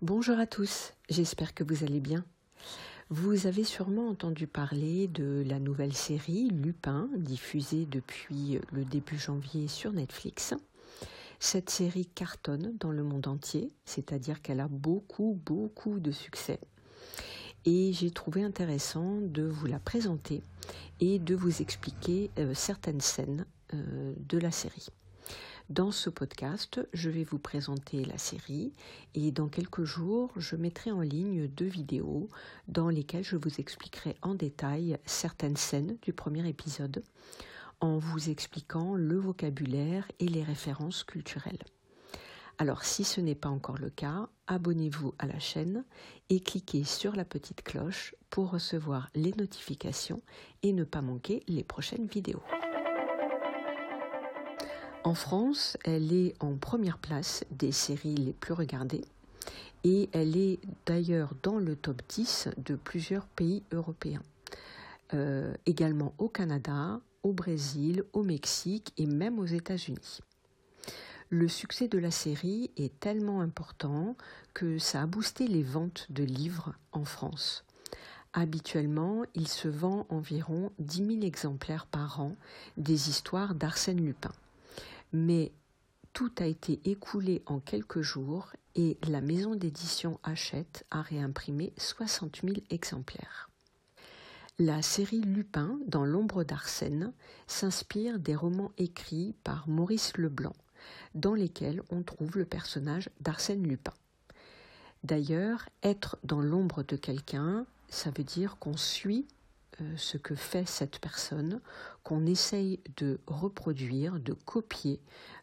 Bonjour à tous, j'espère que vous allez bien. Vous avez sûrement entendu parler de la nouvelle série Lupin, diffusée depuis le début janvier sur Netflix. Cette série cartonne dans le monde entier, c'est-à-dire qu'elle a beaucoup, beaucoup de succès. Et j'ai trouvé intéressant de vous la présenter et de vous expliquer euh, certaines scènes euh, de la série. Dans ce podcast, je vais vous présenter la série et dans quelques jours, je mettrai en ligne deux vidéos dans lesquelles je vous expliquerai en détail certaines scènes du premier épisode en vous expliquant le vocabulaire et les références culturelles. Alors si ce n'est pas encore le cas, abonnez-vous à la chaîne et cliquez sur la petite cloche pour recevoir les notifications et ne pas manquer les prochaines vidéos. En France, elle est en première place des séries les plus regardées et elle est d'ailleurs dans le top 10 de plusieurs pays européens. Euh, également au Canada, au Brésil, au Mexique et même aux États-Unis. Le succès de la série est tellement important que ça a boosté les ventes de livres en France. Habituellement, il se vend environ 10 000 exemplaires par an des histoires d'Arsène Lupin mais tout a été écoulé en quelques jours et la maison d'édition Hachette a réimprimé 60 000 exemplaires. La série Lupin, dans l'ombre d'Arsène, s'inspire des romans écrits par Maurice Leblanc, dans lesquels on trouve le personnage d'Arsène Lupin. D'ailleurs, être dans l'ombre de quelqu'un, ça veut dire qu'on suit ce que fait cette personne, qu'on essaye de reproduire, de copier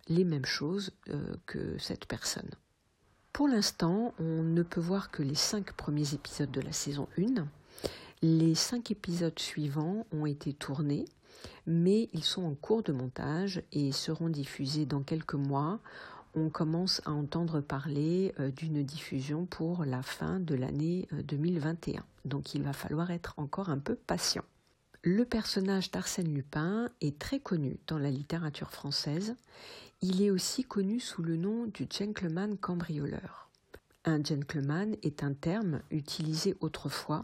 les mêmes choses euh, que cette personne. Pour l'instant, on ne peut voir que les cinq premiers épisodes de la saison 1. Les cinq épisodes suivants ont été tournés, mais ils sont en cours de montage et seront diffusés dans quelques mois on commence à entendre parler euh, d'une diffusion pour la fin de l'année 2021. Euh, Donc il va falloir être encore un peu patient. Le personnage d'Arsène Lupin est très connu dans la littérature française. Il est aussi connu sous le nom du gentleman cambrioleur. Un gentleman est un terme utilisé autrefois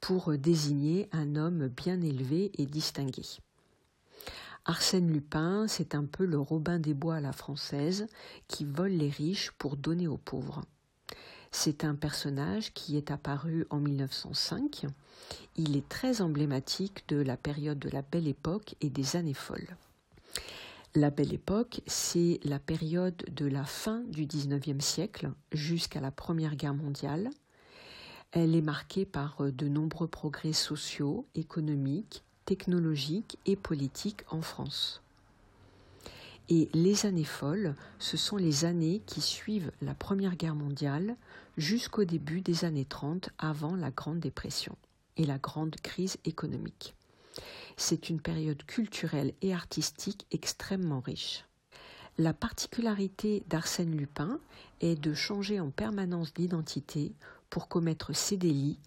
pour désigner un homme bien élevé et distingué. Arsène Lupin, c'est un peu le Robin des Bois à la française qui vole les riches pour donner aux pauvres. C'est un personnage qui est apparu en 1905. Il est très emblématique de la période de la Belle Époque et des années folles. La Belle Époque, c'est la période de la fin du XIXe siècle jusqu'à la Première Guerre mondiale. Elle est marquée par de nombreux progrès sociaux, économiques, technologique et politique en France. Et les années folles, ce sont les années qui suivent la Première Guerre mondiale jusqu'au début des années 30 avant la Grande Dépression et la grande crise économique. C'est une période culturelle et artistique extrêmement riche. La particularité d'Arsène Lupin est de changer en permanence d'identité pour commettre ses délits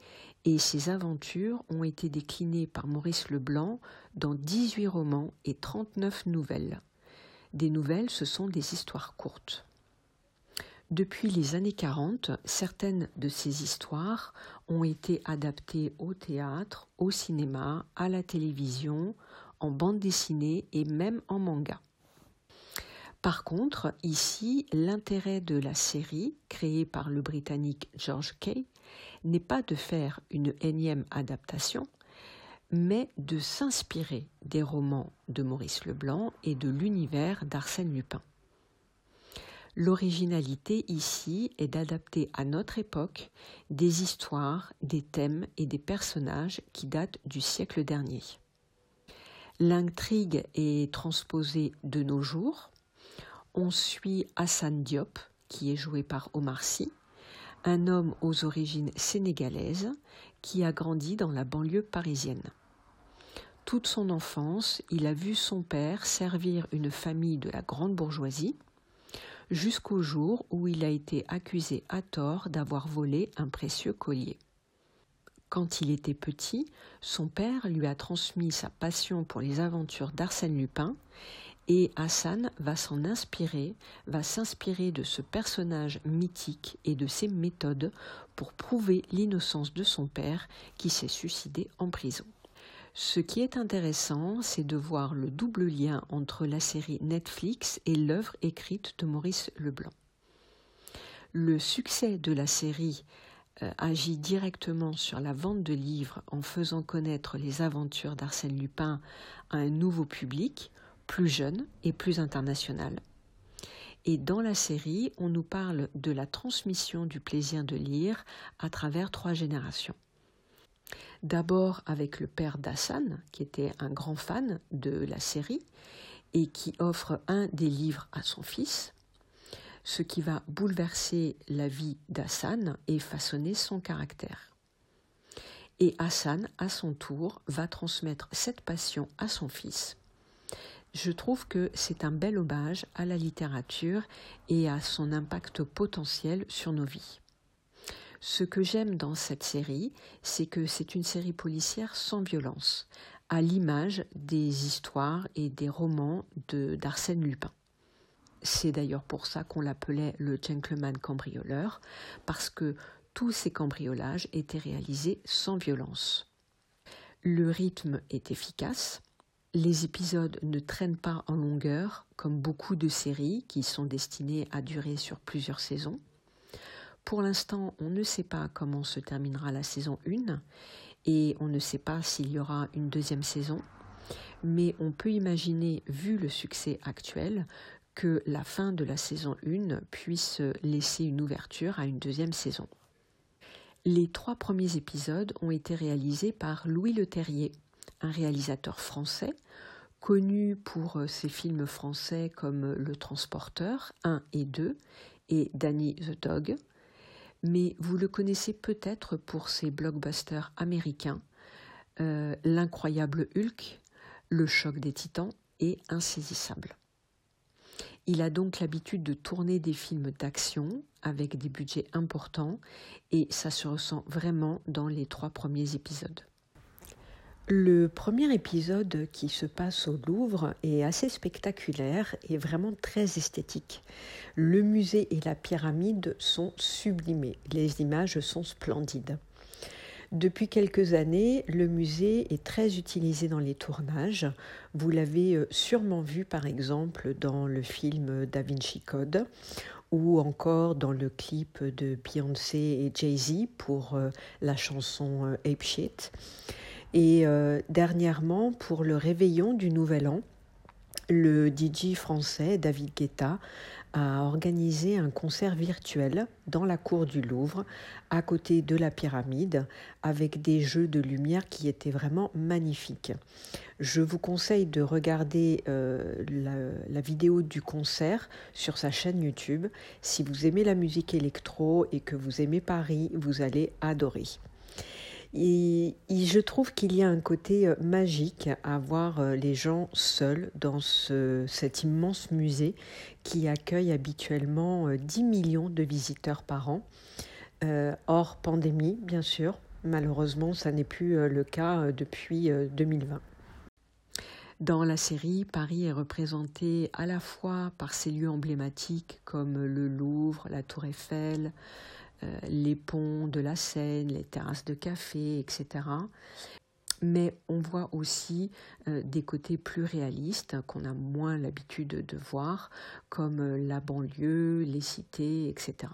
et ses aventures ont été déclinées par Maurice Leblanc dans 18 romans et 39 nouvelles. Des nouvelles, ce sont des histoires courtes. Depuis les années 40, certaines de ces histoires ont été adaptées au théâtre, au cinéma, à la télévision, en bande dessinée et même en manga. Par contre, ici, l'intérêt de la série, créée par le Britannique George Kay, n'est pas de faire une énième adaptation, mais de s'inspirer des romans de Maurice Leblanc et de l'univers d'Arsène Lupin. L'originalité ici est d'adapter à notre époque des histoires, des thèmes et des personnages qui datent du siècle dernier. L'intrigue est transposée de nos jours, on suit Hassan Diop, qui est joué par Omar Sy, un homme aux origines sénégalaises qui a grandi dans la banlieue parisienne. Toute son enfance, il a vu son père servir une famille de la grande bourgeoisie jusqu'au jour où il a été accusé à tort d'avoir volé un précieux collier. Quand il était petit, son père lui a transmis sa passion pour les aventures d'Arsène Lupin Et Hassan va s'en inspirer, va s'inspirer de ce personnage mythique et de ses méthodes pour prouver l'innocence de son père qui s'est suicidé en prison. Ce qui est intéressant, c'est de voir le double lien entre la série Netflix et l'œuvre écrite de Maurice Leblanc. Le succès de la série euh, agit directement sur la vente de livres en faisant connaître les aventures d'Arsène Lupin à un nouveau public, plus jeune et plus international. Et dans la série, on nous parle de la transmission du plaisir de lire à travers trois générations. D'abord avec le père d'Hassan, qui était un grand fan de la série et qui offre un des livres à son fils, ce qui va bouleverser la vie d'Hassan et façonner son caractère. Et Hassan, à son tour, va transmettre cette passion à son fils. Je trouve que c'est un bel hommage à la littérature et à son impact potentiel sur nos vies. Ce que j'aime dans cette série, c'est que c'est une série policière sans violence, à l'image des histoires et des romans d'Arsène Lupin. C'est d'ailleurs pour ça qu'on l'appelait le gentleman cambrioleur, parce que tous ces cambriolages étaient réalisés sans violence. Le rythme est efficace, les épisodes ne traînent pas en longueur, comme beaucoup de séries qui sont destinées à durer sur plusieurs saisons. Pour l'instant, on ne sait pas comment se terminera la saison 1 et on ne sait pas s'il y aura une deuxième saison, mais on peut imaginer, vu le succès actuel, que la fin de la saison 1 puisse laisser une ouverture à une deuxième saison. Les trois premiers épisodes ont été réalisés par Louis Leterrier, un réalisateur français connu pour ses films français comme Le Transporteur 1 et 2 et Danny the Dog, mais vous le connaissez peut-être pour ses blockbusters américains euh, L'incroyable Hulk, Le choc des titans et Insaisissable. Il a donc l'habitude de tourner des films d'action avec des budgets importants et ça se ressent vraiment dans les trois premiers épisodes. Le premier épisode qui se passe au Louvre est assez spectaculaire et vraiment très esthétique. Le musée et la pyramide sont sublimés, les images sont splendides. Depuis quelques années, le musée est très utilisé dans les tournages. Vous l'avez euh, sûrement vu par exemple dans le film Da Vinci Code ou encore dans le clip de Beyoncé et Jay-Z pour euh, la chanson euh, Ape Shit. Et euh, dernièrement, pour le réveillon du Nouvel An, le DJ français David Guetta a organisé un concert virtuel dans la cour du Louvre, à côté de la pyramide, avec des jeux de lumière qui étaient vraiment magnifiques. Je vous conseille de regarder euh, la, vidéo du concert sur sa chaîne YouTube. Si vous aimez la musique électro et que vous aimez Paris, vous allez adorer. Et, je trouve qu'il y a un côté euh, magique à voir euh, les gens seuls dans cet immense musée qui accueille habituellement 10 euh, millions de visiteurs par an, hors pandémie bien sûr. Malheureusement, ça n'est plus le cas depuis 2020. Dans la série, Paris est représenté à la fois par ses lieux emblématiques comme le Louvre, la Tour Eiffel, euh, les ponts de la Seine, les terrasses de café, etc. Mais on voit aussi euh, des côtés plus réalistes qu'on a moins l'habitude de voir, comme euh, la banlieue, les cités, etc.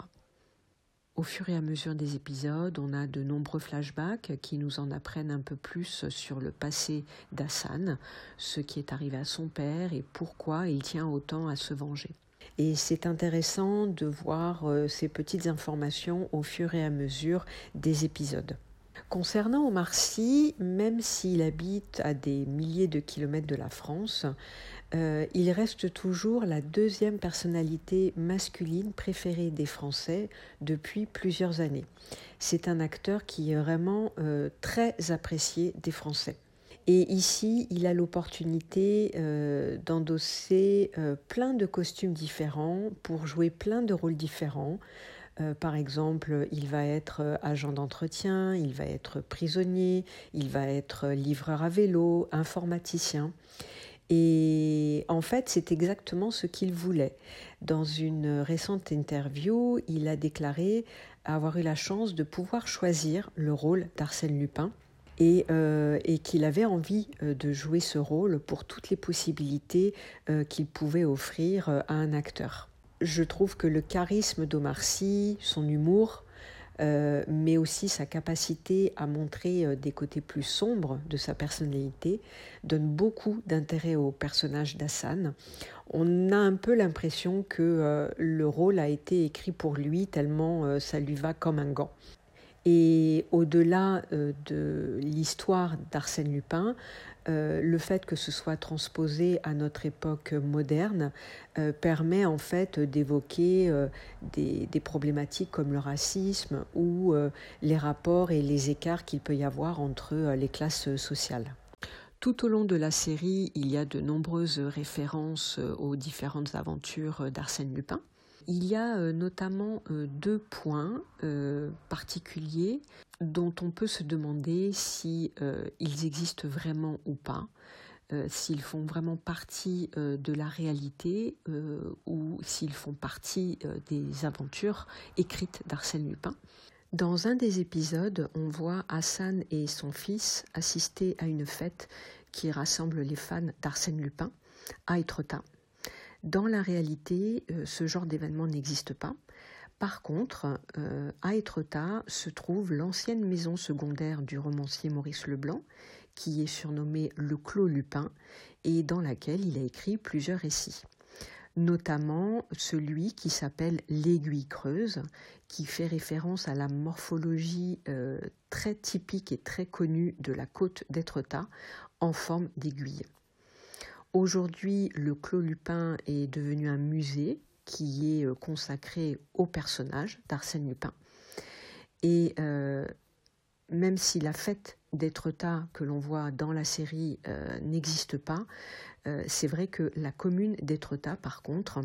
Au fur et à mesure des épisodes, on a de nombreux flashbacks qui nous en apprennent un peu plus sur le passé d'Hassan, ce qui est arrivé à son père et pourquoi il tient autant à se venger. Et c'est intéressant de voir euh, ces petites informations au fur et à mesure des épisodes. Concernant Omar Sy, même s'il habite à des milliers de kilomètres de la France, euh, il reste toujours la deuxième personnalité masculine préférée des Français depuis plusieurs années. C'est un acteur qui est vraiment euh, très apprécié des Français. Et ici, il a l'opportunité euh, d'endosser euh, plein de costumes différents pour jouer plein de rôles différents. Euh, par exemple, il va être agent d'entretien, il va être prisonnier, il va être livreur à vélo, informaticien. Et en fait, c'est exactement ce qu'il voulait. Dans une récente interview, il a déclaré avoir eu la chance de pouvoir choisir le rôle d'Arsène Lupin et, euh, et qu'il avait envie euh, de jouer ce rôle pour toutes les possibilités euh, qu'il pouvait offrir à un acteur. Je trouve que le charisme d'Omar Sy, son humour, mais aussi sa capacité à montrer des côtés plus sombres de sa personnalité, donne beaucoup d'intérêt au personnage d'Hassan. On a un peu l'impression que le rôle a été écrit pour lui tellement ça lui va comme un gant. Et au-delà euh, de l'histoire d'Arsène Lupin, euh, le fait que ce soit transposé à notre époque moderne euh, permet en fait d'évoquer des, des, problématiques comme le racisme ou les rapports et les écarts qu'il peut y avoir entre les classes sociales. Tout au long de la série, il y a de nombreuses références aux différentes aventures d'Arsène Lupin. Il y a euh, notamment euh, deux points euh, particuliers dont on peut se demander si ils existent vraiment ou pas, s'ils font vraiment partie de la réalité ou s'ils font partie des aventures écrites d'Arsène Lupin. Dans un des épisodes, on voit Hassan et son fils assister à une fête qui rassemble les fans d'Arsène Lupin à Etretat. Dans la réalité, euh, ce genre d'événement n'existe pas. Par contre, euh, à Étretat se trouve l'ancienne maison secondaire du romancier Maurice Leblanc, qui est surnommée le Clos Lupin, et dans laquelle il a écrit plusieurs récits notamment celui qui s'appelle l'aiguille creuse, qui fait référence à la morphologie euh, très typique et très connue de la côte d'Étretat en forme d'aiguille. Aujourd'hui, le Clos Lupin est devenu un musée qui est euh, consacré au personnage d'Arsène Lupin. Et euh, même si la fête d'Étretat que l'on voit dans la série euh, n'existe pas, c'est vrai que la commune d'Étretat, par contre,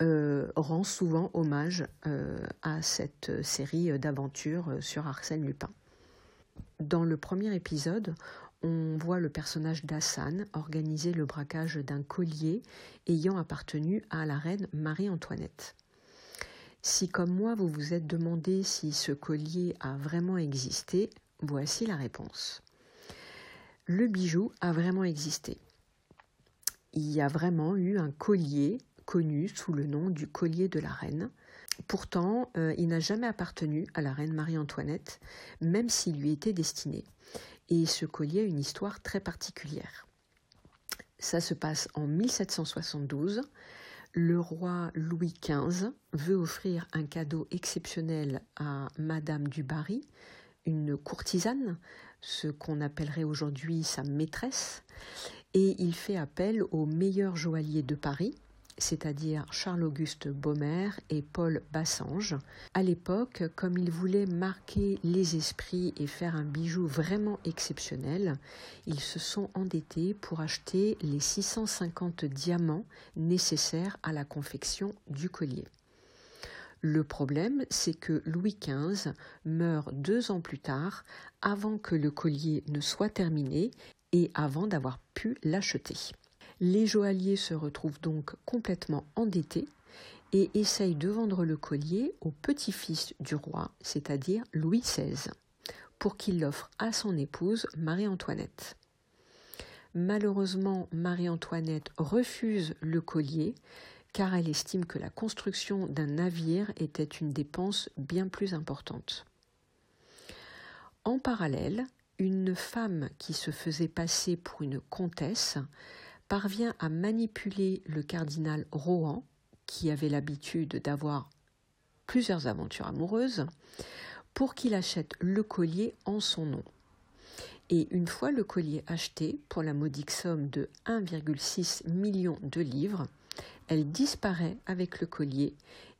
rend souvent hommage à cette série d'aventures sur Arsène Lupin. Dans le premier épisode, on voit le personnage d'Hassan organiser le braquage d'un collier ayant appartenu à la reine Marie-Antoinette. Si comme moi vous vous êtes demandé si ce collier a vraiment existé, voici la réponse. Le bijou a vraiment existé. Il y a vraiment eu un collier connu sous le nom du collier de la reine. Pourtant, euh, il n'a jamais appartenu à la reine Marie-Antoinette, même s'il lui était destiné et ce collier a une histoire très particulière. Ça se passe en 1772. Le roi Louis XV veut offrir un cadeau exceptionnel à Madame du Barry, une courtisane, ce qu'on appellerait aujourd'hui sa maîtresse, et il fait appel au meilleur joaillier de Paris, c'est-à-dire Charles-Auguste Baumer et Paul Bassange. À l'époque, comme ils voulaient marquer les esprits et faire un bijou vraiment exceptionnel, ils se sont endettés pour acheter les 650 diamants nécessaires à la confection du collier. Le problème, c'est que Louis XV meurt deux ans plus tard, avant que le collier ne soit terminé et avant d'avoir pu l'acheter. Les joailliers se retrouvent donc complètement endettés et essayent de vendre le collier au petit-fils du roi, c'est-à-dire Louis XVI, pour qu'il l'offre à son épouse Marie-Antoinette. Malheureusement, Marie-Antoinette refuse le collier car elle estime que la construction d'un navire était une dépense bien plus importante. En parallèle, une femme qui se faisait passer pour une comtesse parvient à manipuler le cardinal Rohan, qui avait l'habitude d'avoir plusieurs aventures amoureuses, pour qu'il achète le collier en son nom. Et une fois le collier acheté pour la modique somme de 1,6 million de livres, elle disparaît avec le collier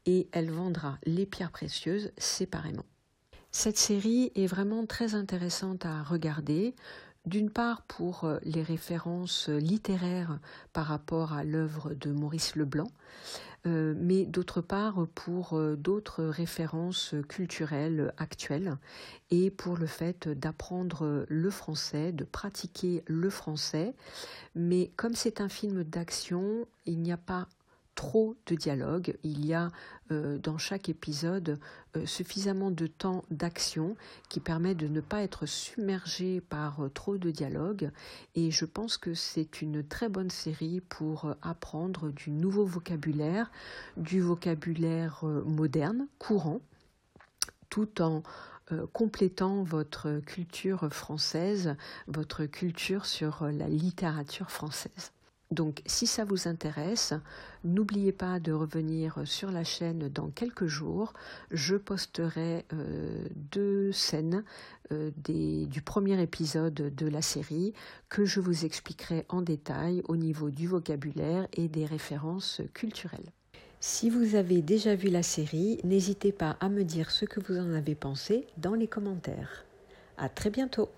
et elle vendra les pierres précieuses séparément. Cette série est vraiment très intéressante à regarder. D'une part pour les références littéraires par rapport à l'œuvre de Maurice Leblanc, mais d'autre part pour d'autres références culturelles actuelles et pour le fait d'apprendre le français, de pratiquer le français. Mais comme c'est un film d'action, il n'y a pas trop de dialogue. Il y a euh, dans chaque épisode euh, suffisamment de temps d'action qui permet de ne pas être submergé par euh, trop de dialogue. Et je pense que c'est une très bonne série pour apprendre du nouveau vocabulaire, du vocabulaire moderne, courant, tout en complétant votre culture française, votre culture sur la littérature française. Donc si ça vous intéresse, n'oubliez pas de revenir sur la chaîne dans quelques jours. Je posterai euh, deux scènes euh, du premier épisode de la série que je vous expliquerai en détail au niveau du vocabulaire et des références culturelles. Si vous avez déjà vu la série, n'hésitez pas à me dire ce que vous en avez pensé dans les commentaires. À très bientôt!